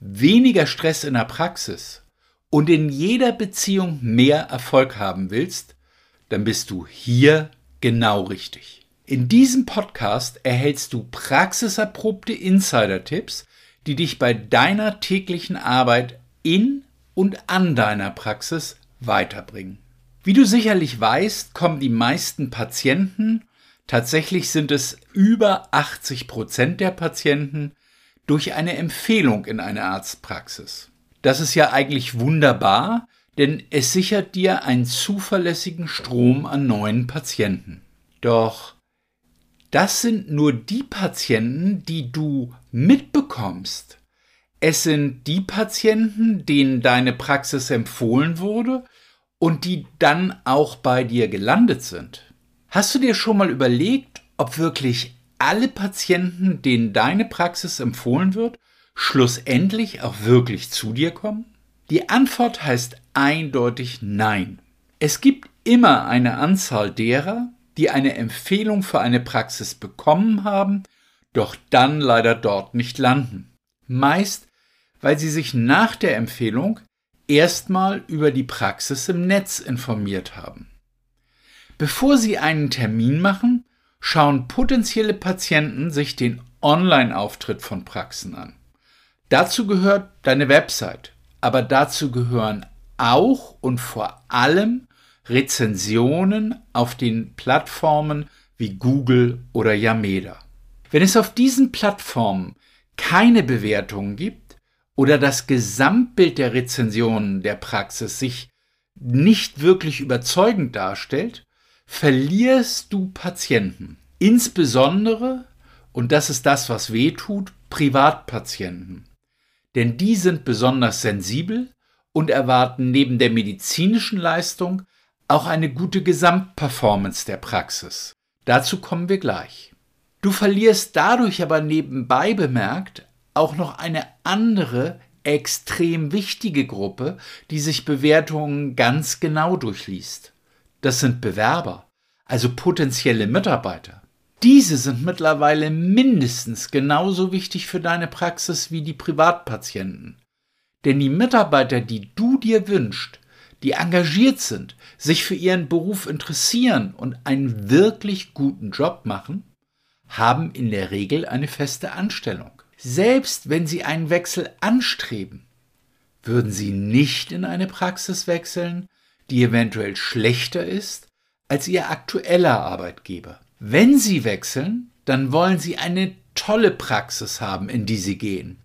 weniger Stress in der Praxis und in jeder Beziehung mehr Erfolg haben willst, dann bist du hier genau richtig. In diesem Podcast erhältst du praxiserprobte Insider-Tipps, die dich bei deiner täglichen Arbeit in und an deiner Praxis weiterbringen. Wie du sicherlich weißt, kommen die meisten Patienten, tatsächlich sind es über 80 Prozent der Patienten, durch eine Empfehlung in eine Arztpraxis. Das ist ja eigentlich wunderbar, denn es sichert dir einen zuverlässigen Strom an neuen Patienten. Doch das sind nur die Patienten, die du mitbekommst. Es sind die Patienten, denen deine Praxis empfohlen wurde und die dann auch bei dir gelandet sind. Hast du dir schon mal überlegt, ob wirklich alle Patienten, denen deine Praxis empfohlen wird, schlussendlich auch wirklich zu dir kommen? Die Antwort heißt eindeutig Nein. Es gibt immer eine Anzahl derer, die eine Empfehlung für eine Praxis bekommen haben, doch dann leider dort nicht landen. Meist, weil sie sich nach der Empfehlung erstmal über die Praxis im Netz informiert haben. Bevor sie einen Termin machen, schauen potenzielle Patienten sich den Online-Auftritt von Praxen an. Dazu gehört deine Website, aber dazu gehören auch und vor allem Rezensionen auf den Plattformen wie Google oder Yameda. Wenn es auf diesen Plattformen keine Bewertungen gibt oder das Gesamtbild der Rezensionen der Praxis sich nicht wirklich überzeugend darstellt, verlierst du Patienten. Insbesondere, und das ist das, was weh tut, Privatpatienten. Denn die sind besonders sensibel und erwarten neben der medizinischen Leistung auch eine gute Gesamtperformance der Praxis. Dazu kommen wir gleich. Du verlierst dadurch aber nebenbei bemerkt auch noch eine andere extrem wichtige Gruppe, die sich Bewertungen ganz genau durchliest. Das sind Bewerber, also potenzielle Mitarbeiter. Diese sind mittlerweile mindestens genauso wichtig für deine Praxis wie die Privatpatienten. Denn die Mitarbeiter, die du dir wünschst, die engagiert sind, sich für ihren Beruf interessieren und einen wirklich guten Job machen, haben in der Regel eine feste Anstellung. Selbst wenn sie einen Wechsel anstreben, würden sie nicht in eine Praxis wechseln, die eventuell schlechter ist als ihr aktueller Arbeitgeber. Wenn sie wechseln, dann wollen sie eine tolle Praxis haben, in die sie gehen.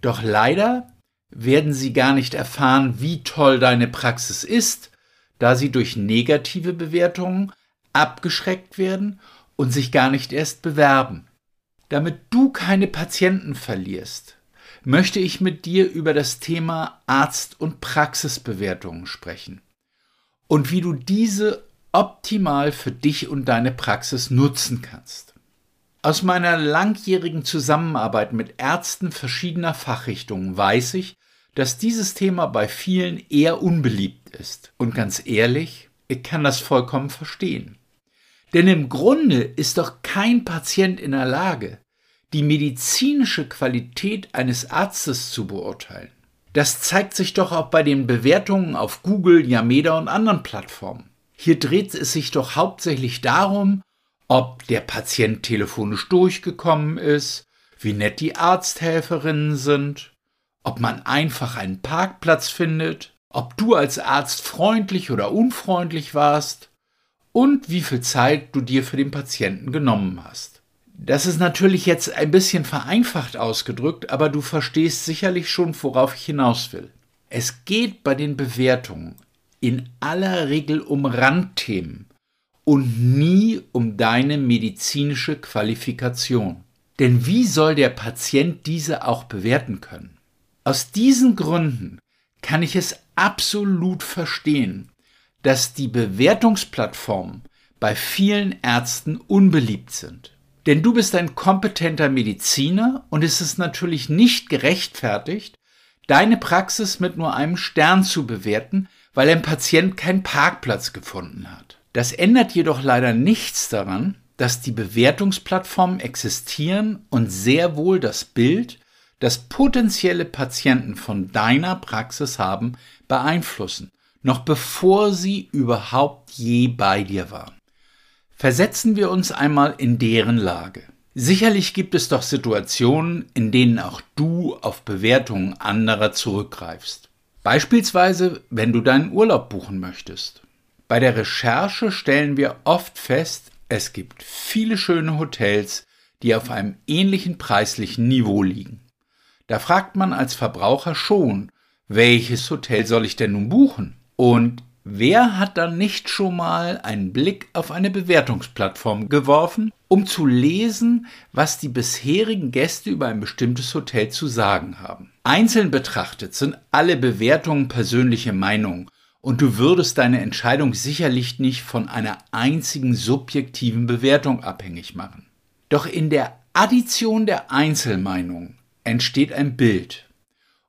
Doch leider werden sie gar nicht erfahren, wie toll deine Praxis ist, da sie durch negative Bewertungen abgeschreckt werden und sich gar nicht erst bewerben. Damit du keine Patienten verlierst, möchte ich mit dir über das Thema Arzt- und Praxisbewertungen sprechen und wie du diese optimal für dich und deine Praxis nutzen kannst. Aus meiner langjährigen Zusammenarbeit mit Ärzten verschiedener Fachrichtungen weiß ich, dass dieses Thema bei vielen eher unbeliebt ist. Und ganz ehrlich, ich kann das vollkommen verstehen. Denn im Grunde ist doch kein Patient in der Lage, die medizinische Qualität eines Arztes zu beurteilen. Das zeigt sich doch auch bei den Bewertungen auf Google, Yameda und anderen Plattformen. Hier dreht es sich doch hauptsächlich darum, ob der Patient telefonisch durchgekommen ist, wie nett die Arzthelferinnen sind, ob man einfach einen Parkplatz findet, ob du als Arzt freundlich oder unfreundlich warst und wie viel Zeit du dir für den Patienten genommen hast. Das ist natürlich jetzt ein bisschen vereinfacht ausgedrückt, aber du verstehst sicherlich schon, worauf ich hinaus will. Es geht bei den Bewertungen in aller Regel um Randthemen und nie um deine medizinische Qualifikation. Denn wie soll der Patient diese auch bewerten können? Aus diesen Gründen kann ich es absolut verstehen, dass die Bewertungsplattformen bei vielen Ärzten unbeliebt sind. Denn du bist ein kompetenter Mediziner und es ist natürlich nicht gerechtfertigt, deine Praxis mit nur einem Stern zu bewerten, weil ein Patient keinen Parkplatz gefunden hat. Das ändert jedoch leider nichts daran, dass die Bewertungsplattformen existieren und sehr wohl das Bild, das potenzielle Patienten von deiner Praxis haben, beeinflussen, noch bevor sie überhaupt je bei dir waren. Versetzen wir uns einmal in deren Lage. Sicherlich gibt es doch Situationen, in denen auch du auf Bewertungen anderer zurückgreifst. Beispielsweise, wenn du deinen Urlaub buchen möchtest. Bei der Recherche stellen wir oft fest, es gibt viele schöne Hotels, die auf einem ähnlichen preislichen Niveau liegen. Da fragt man als Verbraucher schon, welches Hotel soll ich denn nun buchen? Und Wer hat dann nicht schon mal einen Blick auf eine Bewertungsplattform geworfen, um zu lesen, was die bisherigen Gäste über ein bestimmtes Hotel zu sagen haben? Einzeln betrachtet sind alle Bewertungen persönliche Meinungen und du würdest deine Entscheidung sicherlich nicht von einer einzigen subjektiven Bewertung abhängig machen. Doch in der Addition der Einzelmeinungen entsteht ein Bild.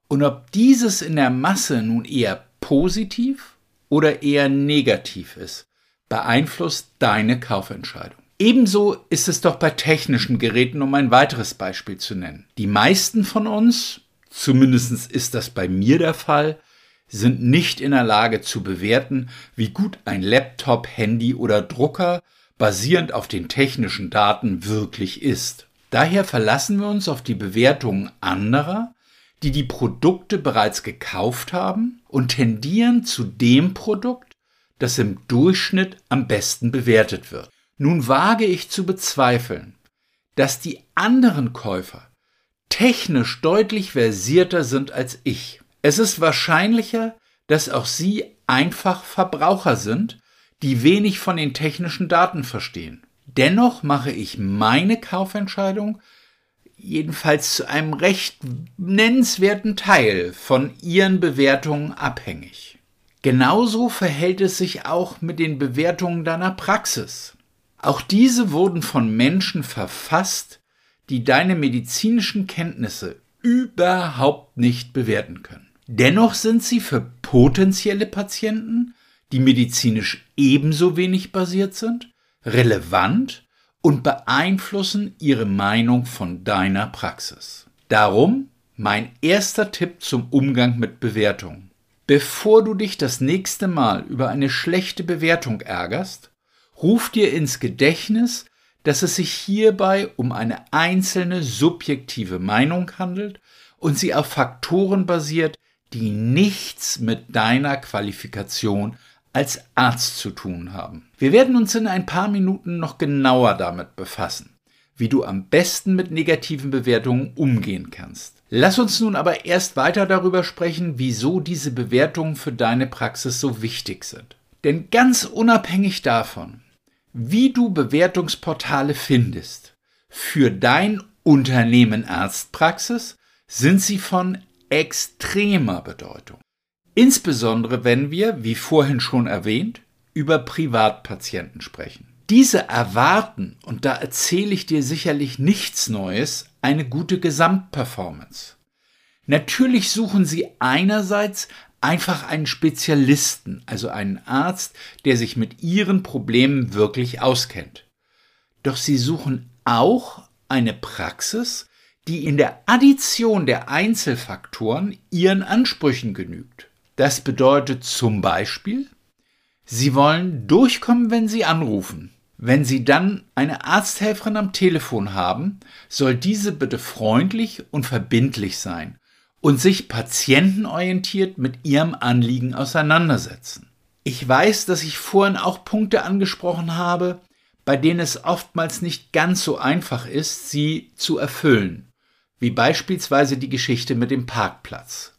Und ob dieses in der Masse nun eher positiv oder eher negativ ist, beeinflusst deine Kaufentscheidung. Ebenso ist es doch bei technischen Geräten, um ein weiteres Beispiel zu nennen. Die meisten von uns, zumindest ist das bei mir der Fall, sind nicht in der Lage zu bewerten, wie gut ein Laptop, Handy oder Drucker basierend auf den technischen Daten wirklich ist. Daher verlassen wir uns auf die Bewertungen anderer, die die Produkte bereits gekauft haben und tendieren zu dem Produkt, das im Durchschnitt am besten bewertet wird. Nun wage ich zu bezweifeln, dass die anderen Käufer technisch deutlich versierter sind als ich. Es ist wahrscheinlicher, dass auch sie einfach Verbraucher sind, die wenig von den technischen Daten verstehen. Dennoch mache ich meine Kaufentscheidung jedenfalls zu einem recht nennenswerten Teil von ihren Bewertungen abhängig. Genauso verhält es sich auch mit den Bewertungen deiner Praxis. Auch diese wurden von Menschen verfasst, die deine medizinischen Kenntnisse überhaupt nicht bewerten können. Dennoch sind sie für potenzielle Patienten, die medizinisch ebenso wenig basiert sind, relevant und beeinflussen ihre Meinung von deiner Praxis. Darum mein erster Tipp zum Umgang mit Bewertungen. Bevor du dich das nächste Mal über eine schlechte Bewertung ärgerst, ruf dir ins Gedächtnis, dass es sich hierbei um eine einzelne subjektive Meinung handelt und sie auf Faktoren basiert, die nichts mit deiner Qualifikation als Arzt zu tun haben. Wir werden uns in ein paar Minuten noch genauer damit befassen, wie du am besten mit negativen Bewertungen umgehen kannst. Lass uns nun aber erst weiter darüber sprechen, wieso diese Bewertungen für deine Praxis so wichtig sind. Denn ganz unabhängig davon, wie du Bewertungsportale findest, für dein Unternehmen Arztpraxis sind sie von extremer Bedeutung. Insbesondere wenn wir, wie vorhin schon erwähnt, über Privatpatienten sprechen. Diese erwarten, und da erzähle ich dir sicherlich nichts Neues, eine gute Gesamtperformance. Natürlich suchen sie einerseits einfach einen Spezialisten, also einen Arzt, der sich mit ihren Problemen wirklich auskennt. Doch sie suchen auch eine Praxis, die in der Addition der Einzelfaktoren ihren Ansprüchen genügt. Das bedeutet zum Beispiel, Sie wollen durchkommen, wenn Sie anrufen. Wenn Sie dann eine Arzthelferin am Telefon haben, soll diese bitte freundlich und verbindlich sein und sich patientenorientiert mit Ihrem Anliegen auseinandersetzen. Ich weiß, dass ich vorhin auch Punkte angesprochen habe, bei denen es oftmals nicht ganz so einfach ist, sie zu erfüllen, wie beispielsweise die Geschichte mit dem Parkplatz.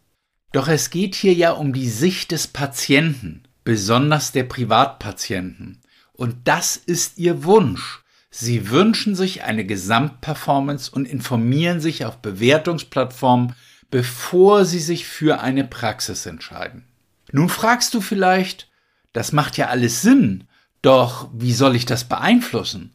Doch es geht hier ja um die Sicht des Patienten, besonders der Privatpatienten. Und das ist ihr Wunsch. Sie wünschen sich eine Gesamtperformance und informieren sich auf Bewertungsplattformen bevor sie sich für eine Praxis entscheiden. Nun fragst du vielleicht, das macht ja alles Sinn, doch wie soll ich das beeinflussen?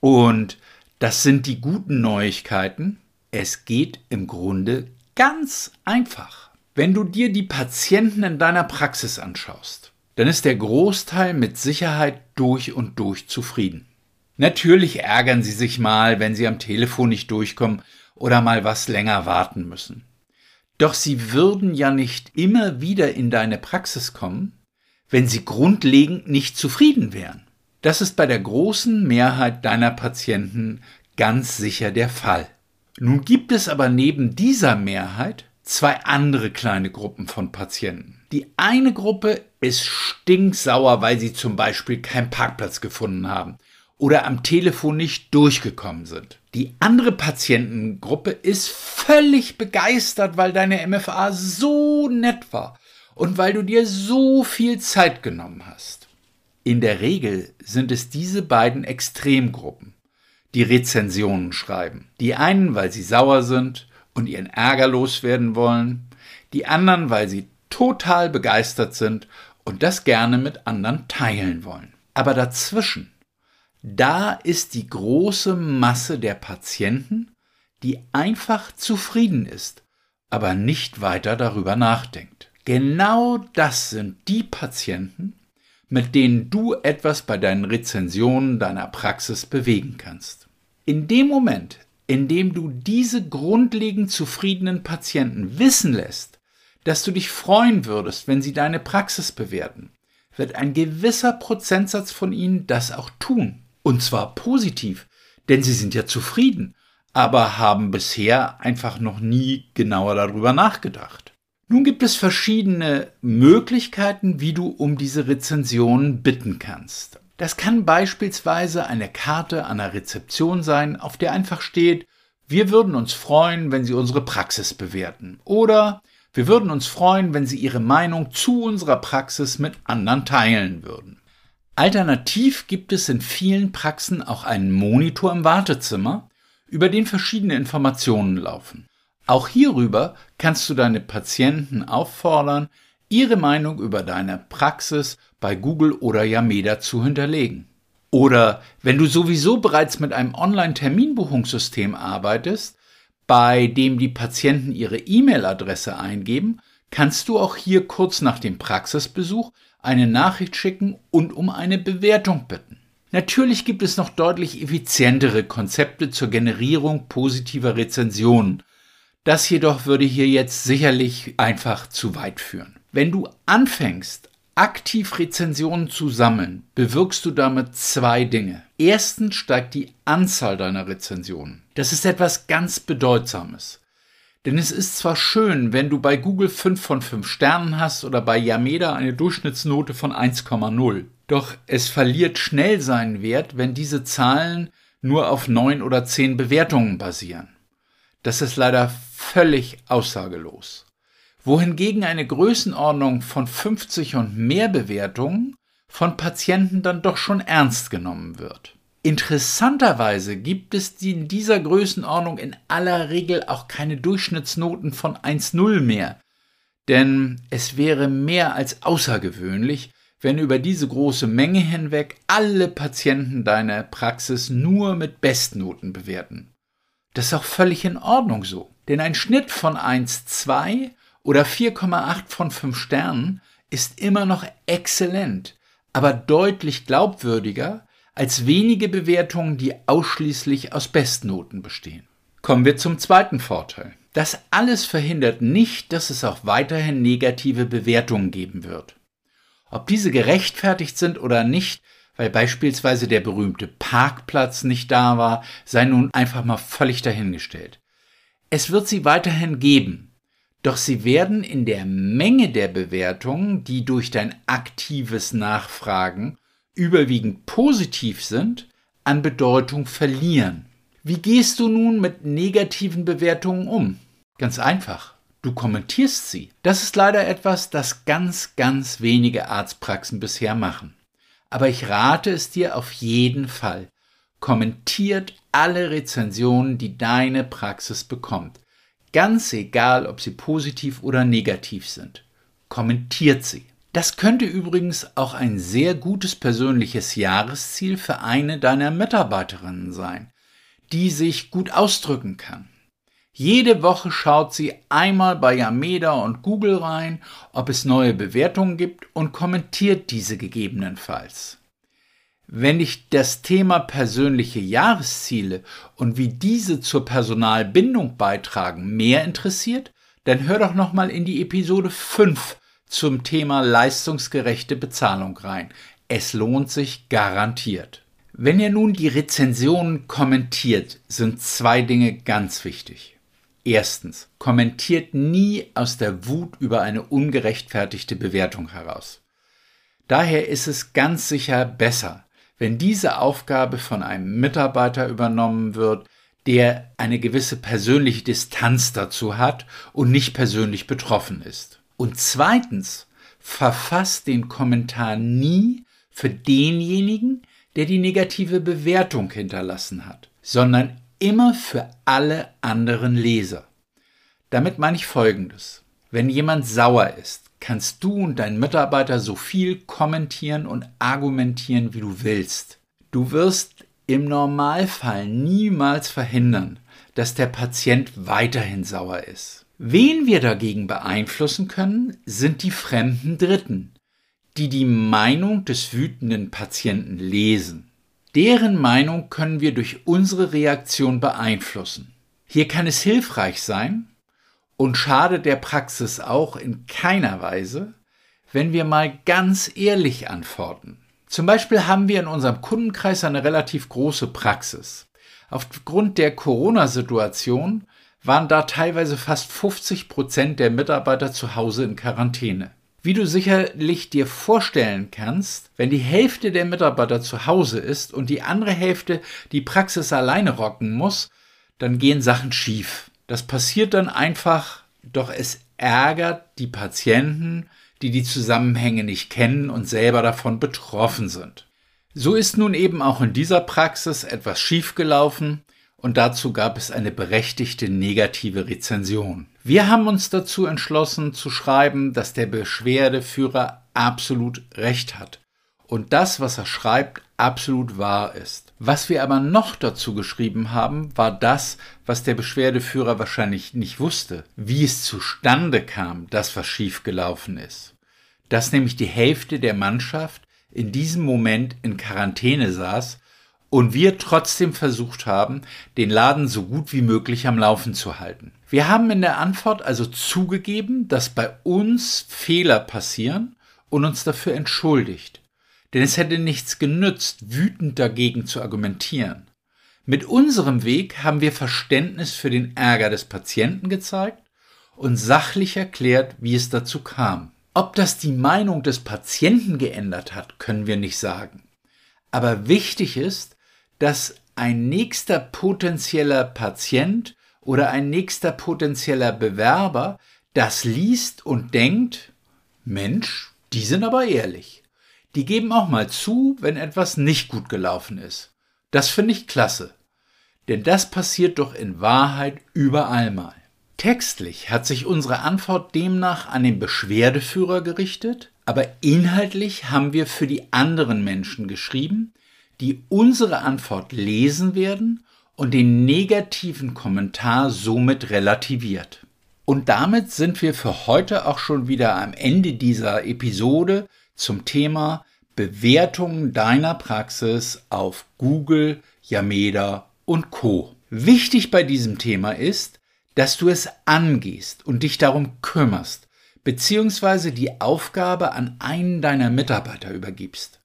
Und das sind die guten Neuigkeiten. Es geht im Grunde ganz einfach. Wenn du dir die Patienten in deiner Praxis anschaust, dann ist der Großteil mit Sicherheit durch und durch zufrieden. Natürlich ärgern sie sich mal, wenn sie am Telefon nicht durchkommen oder mal was länger warten müssen. Doch sie würden ja nicht immer wieder in deine Praxis kommen, wenn sie grundlegend nicht zufrieden wären. Das ist bei der großen Mehrheit deiner Patienten ganz sicher der Fall. Nun gibt es aber neben dieser Mehrheit zwei andere kleine Gruppen von Patienten. Die eine Gruppe ist stinksauer, weil sie zum Beispiel keinen Parkplatz gefunden haben oder am Telefon nicht durchgekommen sind. Die andere Patientengruppe ist völlig begeistert, weil deine MFA so nett war und weil du dir so viel Zeit genommen hast. In der Regel sind es diese beiden Extremgruppen, die Rezensionen schreiben. Die einen, weil sie sauer sind und ihren Ärger loswerden wollen, die anderen, weil sie total begeistert sind und das gerne mit anderen teilen wollen. Aber dazwischen da ist die große Masse der Patienten, die einfach zufrieden ist, aber nicht weiter darüber nachdenkt. Genau das sind die Patienten, mit denen du etwas bei deinen Rezensionen deiner Praxis bewegen kannst. In dem Moment, in dem du diese grundlegend zufriedenen Patienten wissen lässt, dass du dich freuen würdest, wenn sie deine Praxis bewerten, wird ein gewisser Prozentsatz von ihnen das auch tun. Und zwar positiv, denn sie sind ja zufrieden, aber haben bisher einfach noch nie genauer darüber nachgedacht. Nun gibt es verschiedene Möglichkeiten, wie du um diese Rezensionen bitten kannst. Das kann beispielsweise eine Karte an der Rezeption sein, auf der einfach steht, wir würden uns freuen, wenn Sie unsere Praxis bewerten. Oder wir würden uns freuen, wenn Sie Ihre Meinung zu unserer Praxis mit anderen teilen würden. Alternativ gibt es in vielen Praxen auch einen Monitor im Wartezimmer, über den verschiedene Informationen laufen. Auch hierüber kannst du deine Patienten auffordern, ihre Meinung über deine Praxis bei Google oder Yameda zu hinterlegen. Oder wenn du sowieso bereits mit einem Online-Terminbuchungssystem arbeitest, bei dem die Patienten ihre E-Mail-Adresse eingeben, kannst du auch hier kurz nach dem Praxisbesuch eine Nachricht schicken und um eine Bewertung bitten. Natürlich gibt es noch deutlich effizientere Konzepte zur Generierung positiver Rezensionen. Das jedoch würde hier jetzt sicherlich einfach zu weit führen. Wenn du anfängst, aktiv Rezensionen zu sammeln, bewirkst du damit zwei Dinge. Erstens steigt die Anzahl deiner Rezensionen. Das ist etwas ganz Bedeutsames. Denn es ist zwar schön, wenn du bei Google 5 von 5 Sternen hast oder bei Yameda eine Durchschnittsnote von 1,0. Doch es verliert schnell seinen Wert, wenn diese Zahlen nur auf 9 oder 10 Bewertungen basieren. Das ist leider völlig aussagelos. Wohingegen eine Größenordnung von 50 und mehr Bewertungen von Patienten dann doch schon ernst genommen wird. Interessanterweise gibt es in dieser Größenordnung in aller Regel auch keine Durchschnittsnoten von 1,0 mehr, denn es wäre mehr als außergewöhnlich, wenn über diese große Menge hinweg alle Patienten deiner Praxis nur mit Bestnoten bewerten. Das ist auch völlig in Ordnung so, denn ein Schnitt von 1,2 oder 4,8 von 5 Sternen ist immer noch exzellent, aber deutlich glaubwürdiger als wenige Bewertungen, die ausschließlich aus Bestnoten bestehen. Kommen wir zum zweiten Vorteil. Das alles verhindert nicht, dass es auch weiterhin negative Bewertungen geben wird. Ob diese gerechtfertigt sind oder nicht, weil beispielsweise der berühmte Parkplatz nicht da war, sei nun einfach mal völlig dahingestellt. Es wird sie weiterhin geben, doch sie werden in der Menge der Bewertungen, die durch dein aktives Nachfragen überwiegend positiv sind, an Bedeutung verlieren. Wie gehst du nun mit negativen Bewertungen um? Ganz einfach. Du kommentierst sie. Das ist leider etwas, das ganz, ganz wenige Arztpraxen bisher machen. Aber ich rate es dir auf jeden Fall. Kommentiert alle Rezensionen, die deine Praxis bekommt. Ganz egal, ob sie positiv oder negativ sind. Kommentiert sie. Das könnte übrigens auch ein sehr gutes persönliches Jahresziel für eine deiner Mitarbeiterinnen sein, die sich gut ausdrücken kann. Jede Woche schaut sie einmal bei Yameda und Google rein, ob es neue Bewertungen gibt und kommentiert diese gegebenenfalls. Wenn dich das Thema persönliche Jahresziele und wie diese zur Personalbindung beitragen mehr interessiert, dann hör doch noch mal in die Episode 5 zum Thema leistungsgerechte Bezahlung rein. Es lohnt sich garantiert. Wenn ihr nun die Rezensionen kommentiert, sind zwei Dinge ganz wichtig. Erstens, kommentiert nie aus der Wut über eine ungerechtfertigte Bewertung heraus. Daher ist es ganz sicher besser, wenn diese Aufgabe von einem Mitarbeiter übernommen wird, der eine gewisse persönliche Distanz dazu hat und nicht persönlich betroffen ist. Und zweitens, verfasst den Kommentar nie für denjenigen, der die negative Bewertung hinterlassen hat, sondern immer für alle anderen Leser. Damit meine ich Folgendes. Wenn jemand sauer ist, kannst du und dein Mitarbeiter so viel kommentieren und argumentieren, wie du willst. Du wirst im Normalfall niemals verhindern, dass der Patient weiterhin sauer ist. Wen wir dagegen beeinflussen können, sind die fremden Dritten, die die Meinung des wütenden Patienten lesen. Deren Meinung können wir durch unsere Reaktion beeinflussen. Hier kann es hilfreich sein und schadet der Praxis auch in keiner Weise, wenn wir mal ganz ehrlich antworten. Zum Beispiel haben wir in unserem Kundenkreis eine relativ große Praxis. Aufgrund der Corona-Situation waren da teilweise fast 50 Prozent der Mitarbeiter zu Hause in Quarantäne. Wie du sicherlich dir vorstellen kannst, wenn die Hälfte der Mitarbeiter zu Hause ist und die andere Hälfte die Praxis alleine rocken muss, dann gehen Sachen schief. Das passiert dann einfach, doch es ärgert die Patienten, die die Zusammenhänge nicht kennen und selber davon betroffen sind. So ist nun eben auch in dieser Praxis etwas schiefgelaufen und dazu gab es eine berechtigte negative Rezension. Wir haben uns dazu entschlossen zu schreiben, dass der Beschwerdeführer absolut recht hat und das, was er schreibt, absolut wahr ist. Was wir aber noch dazu geschrieben haben, war das, was der Beschwerdeführer wahrscheinlich nicht wusste, wie es zustande kam, dass was schiefgelaufen ist. Dass nämlich die Hälfte der Mannschaft in diesem Moment in Quarantäne saß und wir trotzdem versucht haben, den Laden so gut wie möglich am Laufen zu halten. Wir haben in der Antwort also zugegeben, dass bei uns Fehler passieren und uns dafür entschuldigt. Denn es hätte nichts genützt, wütend dagegen zu argumentieren. Mit unserem Weg haben wir Verständnis für den Ärger des Patienten gezeigt und sachlich erklärt, wie es dazu kam. Ob das die Meinung des Patienten geändert hat, können wir nicht sagen. Aber wichtig ist, dass ein nächster potenzieller Patient oder ein nächster potenzieller Bewerber das liest und denkt, Mensch, die sind aber ehrlich. Die geben auch mal zu, wenn etwas nicht gut gelaufen ist. Das finde ich klasse. Denn das passiert doch in Wahrheit überall mal. Textlich hat sich unsere Antwort demnach an den Beschwerdeführer gerichtet, aber inhaltlich haben wir für die anderen Menschen geschrieben, die unsere Antwort lesen werden und den negativen Kommentar somit relativiert. Und damit sind wir für heute auch schon wieder am Ende dieser Episode zum Thema Bewertungen deiner Praxis auf Google, Yameda und Co. Wichtig bei diesem Thema ist, dass du es angehst und dich darum kümmerst, beziehungsweise die Aufgabe an einen deiner Mitarbeiter übergibst.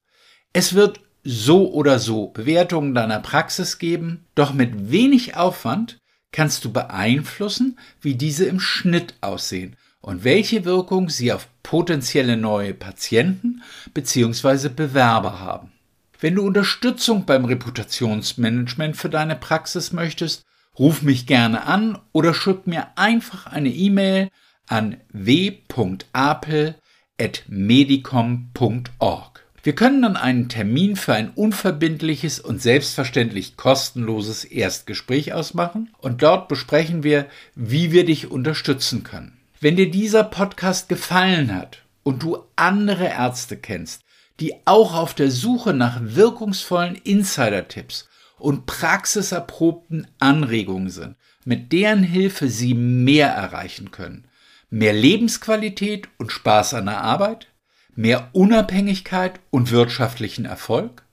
Es wird so oder so Bewertungen deiner Praxis geben, doch mit wenig Aufwand kannst du beeinflussen, wie diese im Schnitt aussehen und welche Wirkung sie auf potenzielle neue Patienten bzw. Bewerber haben. Wenn du Unterstützung beim Reputationsmanagement für deine Praxis möchtest, ruf mich gerne an oder schick mir einfach eine E-Mail an w.apel.medicom.org. Wir können dann einen Termin für ein unverbindliches und selbstverständlich kostenloses Erstgespräch ausmachen und dort besprechen wir, wie wir dich unterstützen können. Wenn dir dieser Podcast gefallen hat und du andere Ärzte kennst, die auch auf der Suche nach wirkungsvollen Insider-Tipps und praxiserprobten Anregungen sind, mit deren Hilfe sie mehr erreichen können, mehr Lebensqualität und Spaß an der Arbeit, mehr Unabhängigkeit und wirtschaftlichen Erfolg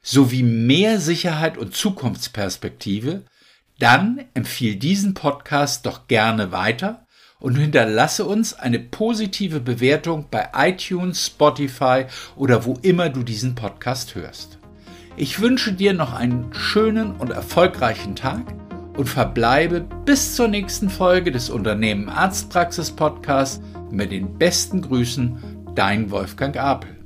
sowie mehr Sicherheit und Zukunftsperspektive, dann empfiehl diesen Podcast doch gerne weiter und hinterlasse uns eine positive Bewertung bei iTunes, Spotify oder wo immer du diesen Podcast hörst. Ich wünsche dir noch einen schönen und erfolgreichen Tag und verbleibe bis zur nächsten Folge des Unternehmen Arztpraxis Podcasts mit den besten Grüßen dein Wolfgang Apel.